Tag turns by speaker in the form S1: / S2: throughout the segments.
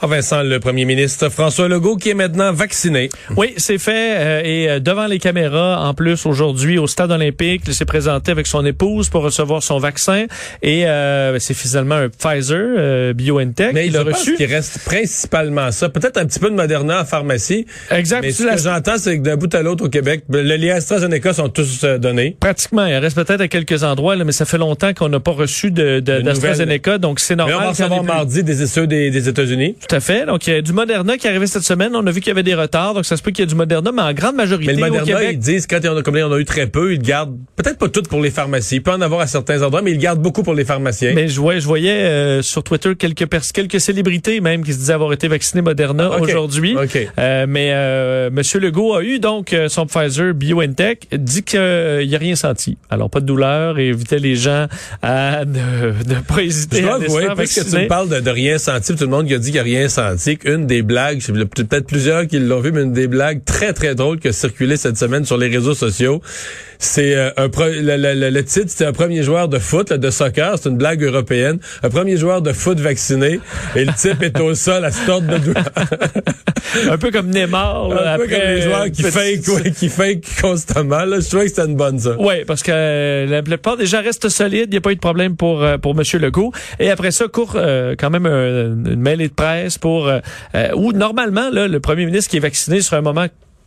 S1: Ah Vincent, le premier ministre François Legault qui est maintenant vacciné.
S2: Oui, c'est fait euh, et euh, devant les caméras en plus aujourd'hui au stade olympique, il s'est présenté avec son épouse pour recevoir son vaccin et euh, c'est finalement un Pfizer BioNTech
S1: Mais il
S2: a reçu.
S1: qu'il reste principalement ça, peut-être un petit peu de Moderna en pharmacie.
S2: Exact.
S1: Mais ce
S2: La-
S1: que j'entends c'est que d'un bout à l'autre au Québec, ben, le lien AstraZeneca sont tous euh, donnés.
S2: Pratiquement, il reste peut-être à quelques endroits, là, mais ça fait longtemps qu'on n'a pas reçu de, de,
S1: De
S2: d'AstraZeneca, donc c'est
S1: Mais
S2: normal.
S1: on va recevoir mardi des ceux des, des États-Unis.
S2: Tout à fait. Donc, il y a du Moderna qui est arrivé cette semaine. On a vu qu'il y avait des retards, donc ça se peut qu'il y ait du Moderna, mais en grande majorité
S1: Mais le
S2: au
S1: Moderna,
S2: Québec.
S1: ils disent quand on a, comme on a eu très peu, ils gardent peut-être pas tout pour les pharmacies. Il peut en avoir à certains endroits, mais ils gardent beaucoup pour les pharmaciens.
S2: Mais je voyais, je voyais euh, sur Twitter quelques pers- quelques célébrités même qui se disaient avoir été vaccinées Moderna
S1: Ah,
S2: aujourd'hui.
S1: OK.
S2: Euh, mais euh, Monsieur Legault a eu donc euh, son Pfizer BioNTech, dit qu'il n'y a rien senti. Alors pas de douleur et invitait les gens à ne, ne pas hésiter
S1: Je
S2: à
S1: avouer, parce que tu me parles de, de rien senti, tout le monde qui a dit qu'il a rien senti, qu'une des blagues, peut-être plusieurs qui l'ont vu, mais une des blagues très très drôles qui a circulé cette semaine sur les réseaux sociaux, c'est euh, un le, le- le- le titre, c'était un premier joueur de foot, là, de soccer, c'est une blague européenne, un premier joueur de foot vacciné, et le type est au sol à se de douleur.
S2: un peu comme Neymar là,
S1: un peu comme les joueurs qui
S2: petit-
S1: fake, ouais, qui fake constamment. Là. Je trouvais que c'était une bonne ça.
S2: Oui, parce que euh, la plupart des gens restent solides. Il n'y a pas eu de problème pour euh, pour Monsieur Legault. Et après ça, court euh, quand même un- une mêlée de presse pour euh, euh, où normalement là, le premier ministre qui est vacciné sur un moment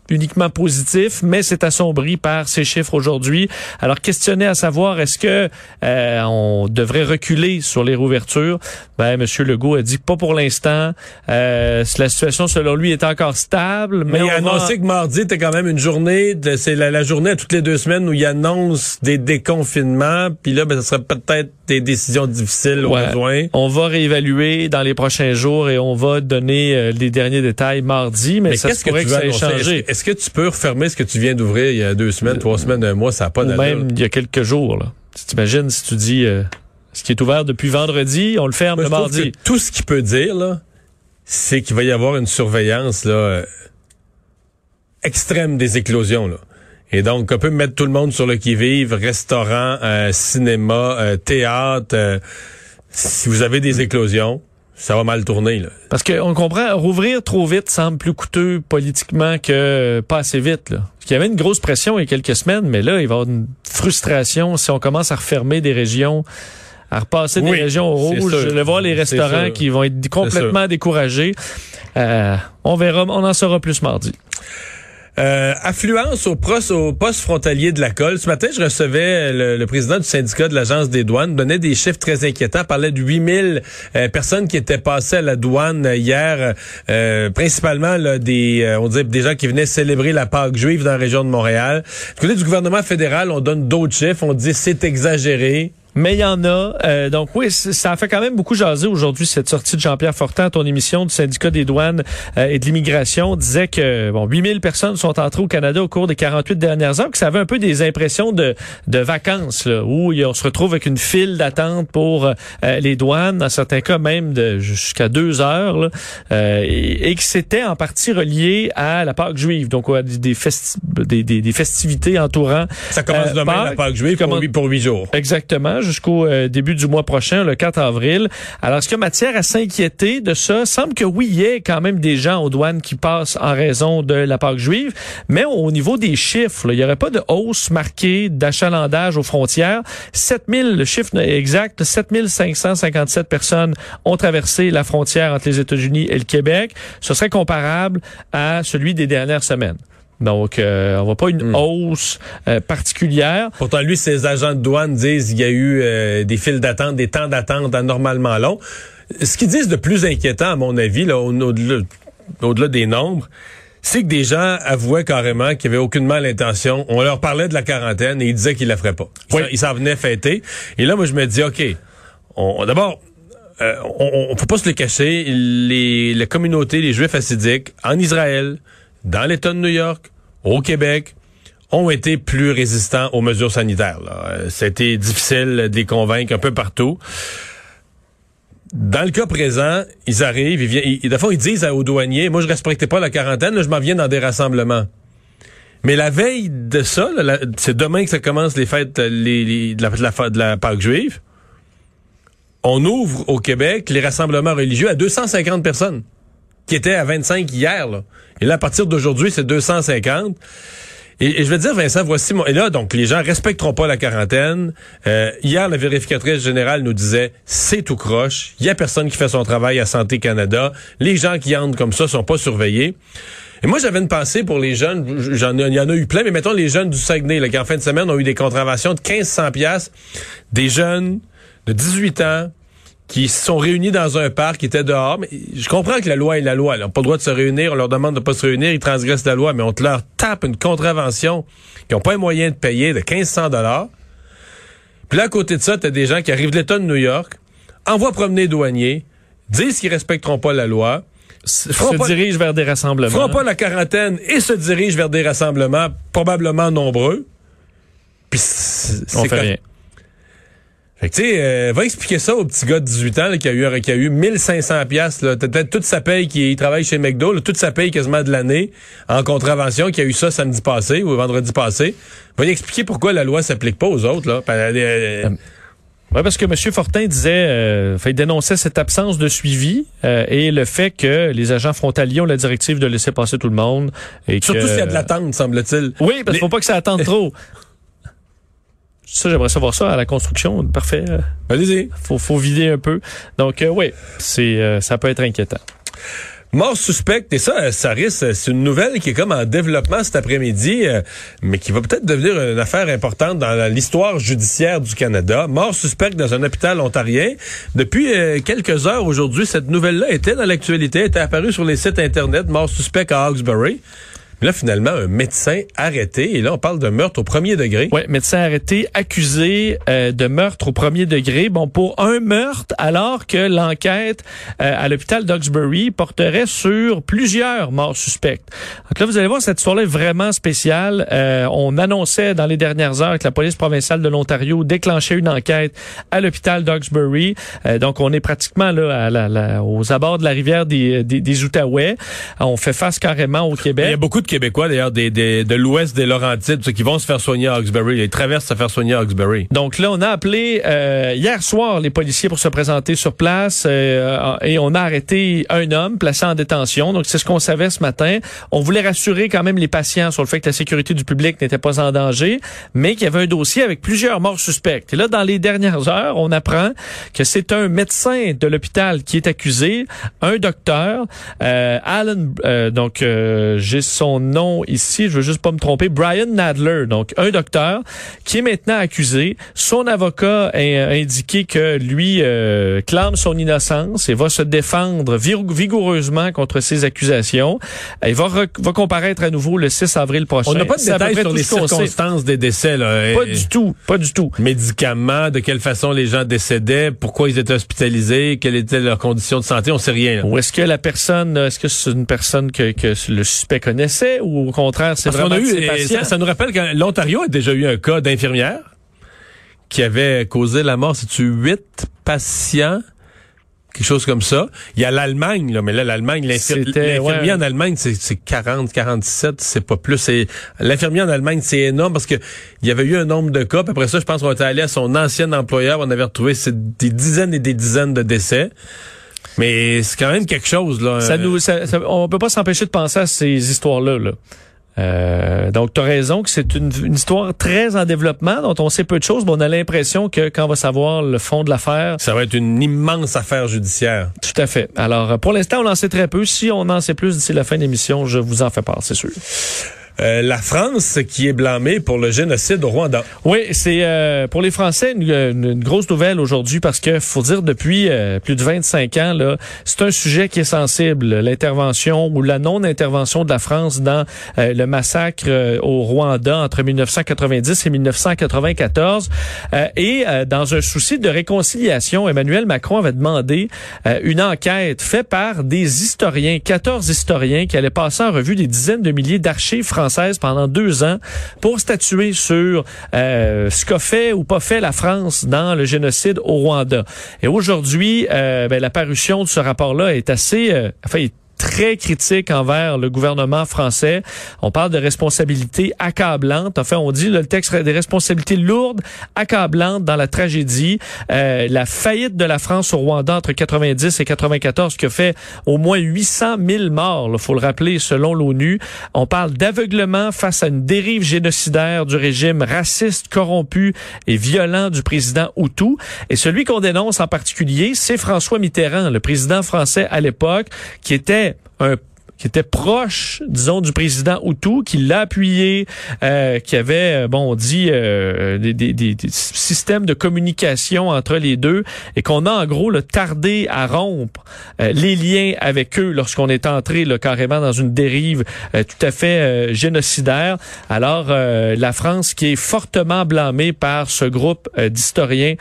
S2: uniquement positif, mais c'est assombri par ces chiffres aujourd'hui. Alors, questionné à savoir est-ce que euh, on devrait reculer sur les rouvertures, ben Monsieur Legault a dit que pas pour l'instant. Euh, la situation selon lui est encore stable, mais,
S1: Mais il a
S2: va-
S1: annoncé que mardi était quand même une journée, c'est la, la journée à toutes les deux semaines où il annonce des déconfinements. Puis là, ben, ce serait peut-être des décisions difficiles au besoin.
S2: On va réévaluer dans les prochains jours et on va donner euh, les derniers détails mardi, mais,
S1: Mais
S2: ça
S1: qu'est-ce
S2: se
S1: que tu
S2: que,
S1: veux
S2: ça ait
S1: annoncer? Est-ce que, est-ce que tu peux refermer ce que tu viens d'ouvrir il y a deux semaines, trois semaines, un mois? Ça n'a pas d'allure.
S2: même il y a quelques jours. Là. Tu t'imagines si tu dis euh, ce qui est ouvert depuis vendredi, on le ferme
S1: Moi,
S2: le
S1: je
S2: mardi.
S1: que tout ce qu'il peut dire, là, c'est qu'il va y avoir une surveillance là, euh, extrême des éclosions. Là. Et donc, on peut mettre tout le monde sur le qui-vive, restaurant, euh, cinéma, euh, théâtre. euh, si vous avez des éclosions, ça va mal tourner. Là.
S2: Parce qu'on comprend, rouvrir trop vite semble plus coûteux politiquement que euh, pas assez vite. Là. Parce qu'il y avait une grosse pression il y a quelques semaines, mais là, il va y avoir une frustration si on commence à refermer des régions, à repasser
S1: Oui,
S2: des régions au
S1: c'est
S2: rouge.
S1: sûr.
S2: Je vais voir les restaurants qui vont être complètement découragés. Euh, on verra, on en saura plus mardi.
S1: Euh, affluence au, poste frontalier de la colle. Ce matin, je recevais le, président du syndicat de l'Agence des douanes, donnait des chiffres très inquiétants, parlait de 8000 euh, personnes qui étaient passées à la douane hier, euh, principalement des, euh, on dirait des gens qui venaient célébrer la Pâque juive dans la région de Montréal. Du côté du gouvernement fédéral, on donne d'autres chiffres, on dit c'est exagéré.
S2: Mais il y en a. Euh, donc oui, ça a fait quand même beaucoup jaser aujourd'hui cette sortie de Jean-Pierre Fortin à ton émission du syndicat des douanes euh, et de l'immigration disait que bon 8000 personnes sont entrées au Canada au cours des 48 dernières heures, que ça avait un peu des impressions de, de vacances là, où on se retrouve avec une file d'attente pour euh, les douanes, dans certains cas même de jusqu'à deux heures, là, euh, et, et que c'était en partie relié à la Pâque juive, donc ouais, des, des, festi- des, des- des festivités entourant
S1: Ça commence
S2: Euh,
S1: demain,
S2: Pâques,
S1: la Pâque juive, pour
S2: comment-
S1: huit, pour huit jours.
S2: Exactement, jusqu'au euh, début du mois prochain, le 4 avril. Alors, est-ce qu'il y a matière à s'inquiéter de ça? Semble que oui, il y ait quand même des gens aux douanes qui passent en raison de la Pâque juive, mais au niveau des chiffres, il n'y aurait pas de hausse marquée d'achalandage aux frontières? 7000, le chiffre exact, 7557 personnes ont traversé la frontière entre les États-Unis et le Québec. Ce serait comparable à celui des dernières semaines. Donc, euh, on voit pas une hausse euh, particulière.
S1: Pourtant, lui, ses agents de douane disent qu'il y a eu euh, des files d'attente, des temps d'attente anormalement longs. Ce qu'ils disent de plus inquiétant, à mon avis, là, au- au-delà au-delà des nombres, c'est que des gens avouaient carrément qu'ils avaient aucunement l'intention. On leur parlait de la quarantaine et ils disaient qu'ils la feraient pas. Ils
S2: Oui.
S1: s'en- Ils s'en venaient fêter. Et là, moi, je me dis, OK, on, on- d'abord, euh, on, on peut pas se le cacher. Les, la communauté, les Juifs assidiques, en Israël, dans l'État de New York, au Québec, ont été plus résistants aux mesures sanitaires. Euh, C'était difficile de les convaincre un peu partout. Dans le cas présent, ils arrivent, ils viennent, ils, de fond, ils disent aux douaniers, moi, je respectais pas la quarantaine, là, je m'en viens dans des rassemblements. Mais la veille de ça, c'est demain que ça commence les fêtes les, de, la, de, la, de la Pâque juive. On ouvre au Québec les rassemblements religieux à 250 personnes, qui étaient à 25 hier. Et là, à partir d'aujourd'hui, c'est 250. Et, je vais dire, Vincent, voici mon... Et là, donc, les gens respecteront pas la quarantaine. Euh, hier, la vérificatrice générale nous disait, c'est tout croche. Il y a personne qui fait son travail à Santé Canada. Les gens qui entrent comme ça sont pas surveillés. Et moi, j'avais une pensée pour les jeunes. J'en il y en a eu plein, mais mettons les jeunes du Saguenay, là, qui en fin de semaine ont eu des contraventions de 1500 pièces. Des jeunes de 18 ans qui se sont réunis dans un parc, qui étaient dehors. Mais je comprends que la loi est la loi. Ils n'ont pas le droit de se réunir. On leur demande de pas se réunir. Ils transgressent la loi, mais on te leur tape une contravention qui n'ont pas les moyens de payer de 1500 dollars. Puis là, à côté de ça, tu as des gens qui arrivent de l'État de New York, envoient promener les douaniers, disent qu'ils respecteront pas la loi,
S2: se dirigent vers des rassemblements.
S1: Feront pas la quarantaine et se dirigent vers des rassemblements probablement nombreux. Puis
S2: on fait rien.
S1: Fait que tu sais, euh, va expliquer ça au petit gars de 18 ans qui a eu qui a eu 1500 pièces peut-être toute sa paye qui travaille chez McDo, toute sa paye quasiment de l'année en contravention qui a eu ça samedi passé ou vendredi passé. Va lui expliquer pourquoi la loi s'applique pas aux autres là. Euh,
S2: euh, oui, parce que M. Fortin disait, euh, il dénonçait cette absence de suivi et le fait que les agents frontaliers ont la directive de laisser passer tout le monde. Et
S1: Surtout s'il y a de l'attente, semble-t-il.
S2: Oui, parce qu'il faut pas que ça attende trop. Ça, j'aimerais savoir ça à la construction. Parfait.
S1: Allez-y.
S2: Faut, faut vider un peu. Donc, euh, oui, c'est, euh, ça peut être inquiétant.
S1: Mort suspecte, et ça, ça risque, c'est une nouvelle qui est comme en développement cet après-midi, euh, mais qui va peut-être devenir une affaire importante dans l'histoire judiciaire du Canada. Mort suspecte dans un hôpital ontarien. Depuis quelques heures aujourd'hui, cette nouvelle-là était dans l'actualité, était apparue sur les sites Internet. Mort suspect à Hawkesbury. Là, finalement, un médecin arrêté. Et là, on parle de meurtre au premier degré.
S2: Oui, médecin arrêté, accusé euh, de meurtre au premier degré. Bon, pour un meurtre, alors que l'enquête euh, à l'hôpital d'Oxbury porterait sur plusieurs morts suspectes. Donc là, vous allez voir, cette histoire-là est vraiment spéciale. Euh, on annonçait dans les dernières heures que la police provinciale de l'Ontario déclenchait une enquête à l'hôpital d'Oxbury. donc, on est pratiquement là, à aux abords de la rivière des, des, des Outaouais. On fait face carrément au Québec.
S1: Il y a beaucoup de Québécois, d'ailleurs, des, de l'ouest des Laurentides, qui vont se faire soigner à Hawkesbury. Ils traversent se faire soigner à Hawkesbury.
S2: Donc là, on a appelé euh, hier soir les policiers pour se présenter sur place euh, et on a arrêté un homme placé en détention. Donc c'est ce qu'on savait ce matin. On voulait rassurer quand même les patients sur le fait que la sécurité du public n'était pas en danger, mais qu'il y avait un dossier avec plusieurs morts suspectes. Et là, dans les dernières heures, on apprend que c'est un médecin de l'hôpital qui est accusé, un docteur, euh, Alan, donc j'ai son nom ici, je veux juste pas me tromper, Brian Nadler, donc un docteur qui est maintenant accusé. Son avocat a indiqué que lui euh, clame son innocence et va se défendre vigoureusement contre ces accusations. Il va, va comparaître à nouveau le 6 avril prochain.
S1: On n'a pas de détails sur les circonstances des décès. Là.
S2: Pas du tout, pas du tout.
S1: Médicaments, de quelle façon les gens décédaient, pourquoi ils étaient hospitalisés, quelles étaient leurs conditions de santé, on sait rien.
S2: Ou est-ce que la personne, est-ce que c'est une personne que, que le suspect connaissait? Ou au contraire, c'est vraiment
S1: eu, ça, nous rappelle que l'Ontario a déjà eu un cas d'infirmière qui avait causé la mort, c'est-tu huit patients? quelque chose comme ça? Il y a l'Allemagne, là, mais là, l'Allemagne, l'infirmier en Allemagne, c'est 40, 47, c'est pas plus. L'infirmier en Allemagne, c'est énorme parce que il y avait eu un nombre de cas. Puis après ça, je pense qu'on était allé à son ancien employeur, on avait retrouvé des dizaines et des dizaines de décès. Mais c'est quand même quelque chose là.
S2: Ça nous, ça, on peut pas s'empêcher de penser à ces histoires-là. Là. Euh, donc, tu as raison que c'est une, histoire très en développement, dont on sait peu de choses, mais on a l'impression que quand on va savoir le fond de l'affaire...
S1: Ça va être une immense affaire judiciaire.
S2: Tout à fait. Alors, pour l'instant, on en sait très peu. Si on en sait plus d'ici la fin de l'émission, je vous en fais part, c'est sûr.
S1: Euh, la France qui est blâmée pour le génocide au Rwanda.
S2: Oui, c'est euh, pour les Français une, grosse nouvelle aujourd'hui parce que faut dire depuis euh, plus de 25 ans là, c'est un sujet qui est sensible, l'intervention ou la non-intervention de la France dans le massacre au Rwanda entre 1990 et 1994 et dans un souci de réconciliation, Emmanuel Macron avait demandé une enquête faite par des historiens, 14 historiens qui allaient passer en revue des dizaines de milliers d'archives françaises pendant deux ans pour statuer sur euh, ce qu'a fait ou pas fait la France dans le génocide au Rwanda. Et aujourd'hui, euh, ben, la parution de ce rapport-là est assez, euh, enfin, très critique envers le gouvernement français. On parle de responsabilités accablantes. Enfin, on dit le texte des responsabilités lourdes, accablantes dans la tragédie. Euh, la faillite de la France au Rwanda entre 90 et 94 qui a fait au moins 800 000 morts, il faut le rappeler, selon l'ONU. On parle d'aveuglement face à une dérive génocidaire du régime raciste, corrompu et violent du président Hutu. Et celui qu'on dénonce en particulier, c'est François Mitterrand, le président français à l'époque, qui était un qui était proche, disons, du président Hutu, qui l'a appuyé, euh, qui avait, euh, bon, on dit, euh, des, des, des, systèmes de communication entre les deux, et qu'on a en gros le tardé à rompre euh, les liens avec eux lorsqu'on est entré là, carrément dans une dérive tout à fait génocidaire. Alors, la France qui est fortement blâmée par ce groupe d'historiens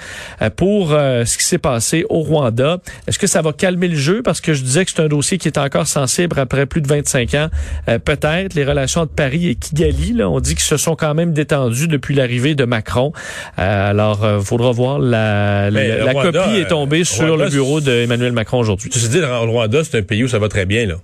S2: pour ce qui s'est passé au Rwanda. Est-ce que ça va calmer le jeu? Parce que je disais que c'est un dossier qui est encore sensible après plus de 25 ans. Euh, peut-être les relations entre Paris et Kigali, là, on dit qu'ils se sont quand même détendues depuis l'arrivée de Macron. Euh, alors, il euh, faudra voir. La, la, copie est tombée sur le bureau d'Emmanuel Macron aujourd'hui.
S1: Tu sais le Rwanda, c'est un pays où ça va très bien, là.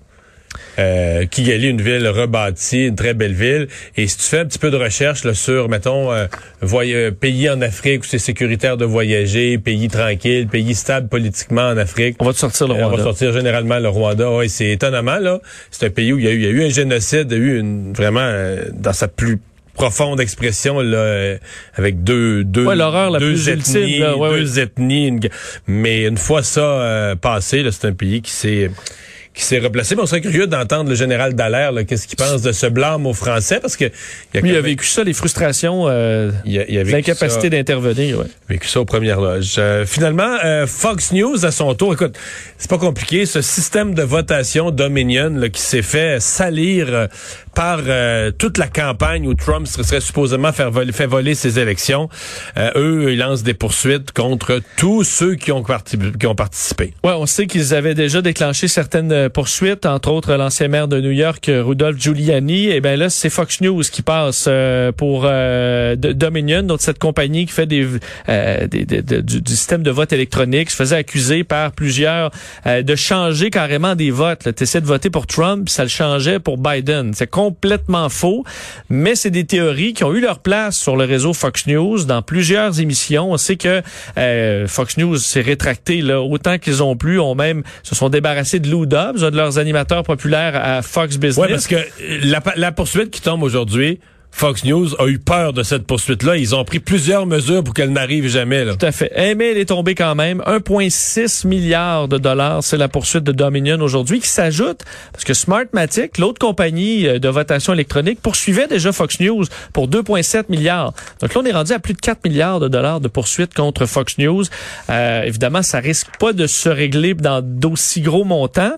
S1: Euh, Kigali, une ville rebâtie, une très belle ville. Et si tu fais un petit peu de recherche là, sur, mettons, euh, pays en Afrique où c'est sécuritaire de voyager, pays tranquille, pays stable politiquement en Afrique.
S2: On va te sortir le Rwanda.
S1: Euh, on va sortir généralement le Rwanda. Oui, c'est étonnamment, là. C'est un pays où il y a eu, il y a eu un génocide, il y a eu une, vraiment, euh, dans sa plus profonde expression là, avec deux deux
S2: ouais, l'horreur la
S1: deux
S2: plus
S1: ethnies,
S2: ultime,
S1: deux ethnies mais une fois ça passé c'est un pays qui s'est qui s'est replacé. Mais on serait curieux d'entendre le général Dallaire, qu'est-ce qu'il pense de ce blâme aux Français, parce que...
S2: Il a, il a vécu ça, les frustrations, euh, il a, l'incapacité d'intervenir. Ouais.
S1: Il a vécu ça aux premières loges. Euh, finalement, euh, Fox News, à son tour, écoute, c'est pas compliqué, ce système de votation Dominion là, qui s'est fait salir euh, par toute la campagne où Trump serait supposément faire voler, fait voler ses élections. eux, ils lancent des poursuites contre tous ceux qui ont, qui ont participé.
S2: Ouais, on sait qu'ils avaient déjà déclenché certaines poursuite, entre autres l'ancien maire de New York, Rudolph Giuliani. Et eh ben là, c'est Fox News qui passe euh, pour euh, Dominion, donc cette compagnie qui fait des, euh, du, système de vote électronique, se faisait accuser par plusieurs de changer carrément des votes. Tu essaies de voter pour Trump, ça le changeait pour Biden. Complètement faux, mais c'est des théories qui ont eu leur place sur le réseau Fox News dans plusieurs émissions. On sait que Fox News s'est rétracté là, autant qu'ils ont pu, ont même se sont débarrassés de Lou Dobbs, un de leurs animateurs populaires à Fox Business.
S1: Oui, parce que la, la poursuite qui tombe aujourd'hui, Fox News a eu peur de cette poursuite-là. Ils ont pris plusieurs mesures pour qu'elle n'arrive jamais. Là.
S2: Tout à fait. Mais elle est tombée quand même. 1,6 milliard de dollars, c'est la poursuite de Dominion aujourd'hui, qui s'ajoute, parce que Smartmatic, l'autre compagnie euh, de votation électronique, poursuivait déjà Fox News pour 2,7 milliards. Donc là, on est rendu à plus de 4 milliards de dollars de poursuite contre Fox News. Euh, évidemment, ça risque pas de se régler dans d'aussi gros montants.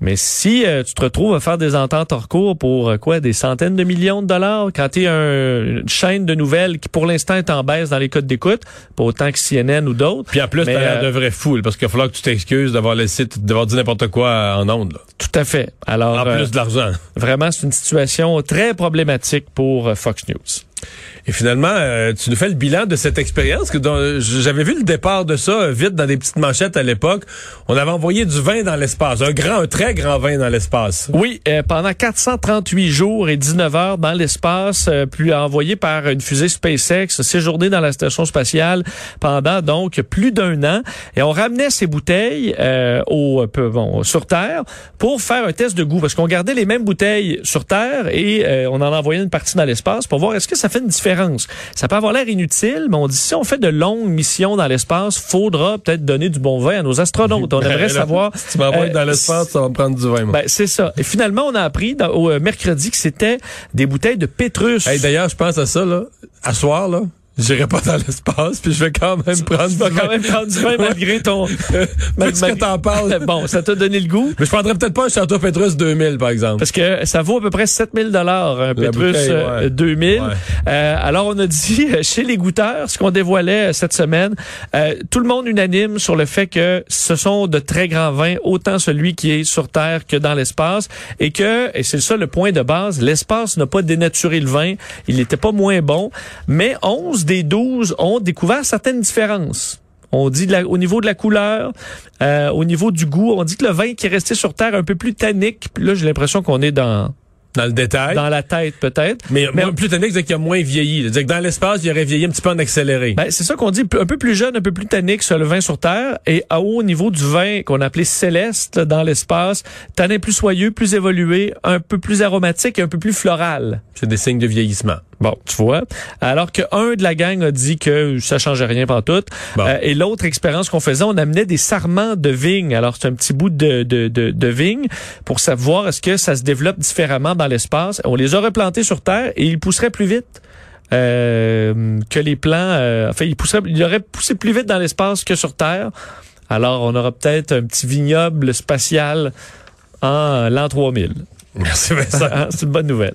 S2: Mais si euh, tu te retrouves à faire des ententes hors cours pour euh, quoi, des centaines de millions de dollars, quand tu es une chaîne de nouvelles qui pour l'instant est en baisse dans les codes d'écoute, pas autant que CNN ou d'autres.
S1: Puis en plus, t'as l'air de vraie foule, parce qu'il va falloir que tu t'excuses d'avoir laissé, d'avoir dit n'importe quoi en ondes.
S2: Tout à fait. Alors,
S1: en plus de l'argent.
S2: Vraiment, c'est une situation très problématique pour Fox News.
S1: Et finalement, euh, tu nous fais le bilan de cette expérience que j'avais vu le départ de ça euh, vite dans des petites manchettes à l'époque. On avait envoyé du vin dans l'espace, un grand, un très grand vin dans l'espace.
S2: Oui, euh, pendant 438 jours et 19 heures dans l'espace, puis envoyé par une fusée SpaceX, séjourné dans la station spatiale pendant donc plus d'un an. Et on ramenait ces bouteilles au, bon, sur Terre pour faire un test de goût, parce qu'on gardait les mêmes bouteilles sur Terre et on en envoyait une partie dans l'espace pour voir est-ce que ça fait une différence ça peut avoir l'air inutile, mais on dit si on fait de longues missions dans l'espace, faudra peut-être donner du bon vin à nos astronautes. On aimerait savoir.
S1: Si tu m'envoies euh, dans l'espace, ça va me prendre du vin.
S2: Ben, c'est ça. Et finalement, on a appris au euh, mercredi que c'était des bouteilles de Pétrus.
S1: D'ailleurs, je pense à ça là. À soir là, J'irai pas dans l'espace, puis je vais quand même prendre
S2: Tu vas quand même prendre du vin malgré ton...
S1: Plus que t'en parles.
S2: Bon, ça t'a donné le goût?
S1: Mais je prendrais peut-être pas un Château Petrus 2000, par exemple.
S2: Parce que ça vaut à peu près 7000 dollars un Petrus euh,
S1: ouais.
S2: 2000.
S1: Ouais.
S2: Euh, alors on a dit euh, chez les goûteurs, ce qu'on dévoilait euh, cette semaine, euh, tout le monde unanime sur le fait que ce sont de très grands vins, autant celui qui est sur Terre que dans l'espace, et que, et c'est ça le point de base, l'espace n'a pas dénaturé le vin, il n'était pas moins bon, mais 11 des 12 ont découvert certaines différences. On dit de la- au niveau de la couleur, euh, au niveau du goût, on dit que le vin qui est resté sur terre un peu plus tannique. Puis là, j'ai l'impression qu'on est dans
S1: Dans le détail.
S2: dans la tête peut-être.
S1: Mais,
S2: Mais-
S1: moins- plus tannique, c'est qu'il a moins vieilli. C'est-à-dire que dans l'espace, il aurait vieilli un petit peu en accéléré.
S2: Ben, c'est ça qu'on dit, un peu plus jeune, un peu plus tannique sur le vin sur terre et à haut niveau du vin qu'on appelait céleste dans l'espace, tanin plus soyeux, plus évolué, un peu plus aromatique et un peu plus floral.
S1: c'est des signes de vieillissement.
S2: Bon, tu vois. Alors que un de la gang a dit que ça changeait rien pour tout.
S1: Bon.
S2: et l'autre expérience qu'on faisait, on amenait des sarments de vigne. Alors c'est un petit bout de, de, de, de vigne pour savoir est-ce que ça se développe différemment dans l'espace. On les a replantés sur Terre et ils pousseraient plus vite. euh, que les plants, euh, enfin, ils pousseraient, ils auraient poussé plus vite dans l'espace que sur Terre. Alors, on aura peut-être un petit vignoble spatial en l'an 3000.
S1: Merci Vincent.
S2: C'est une bonne nouvelle.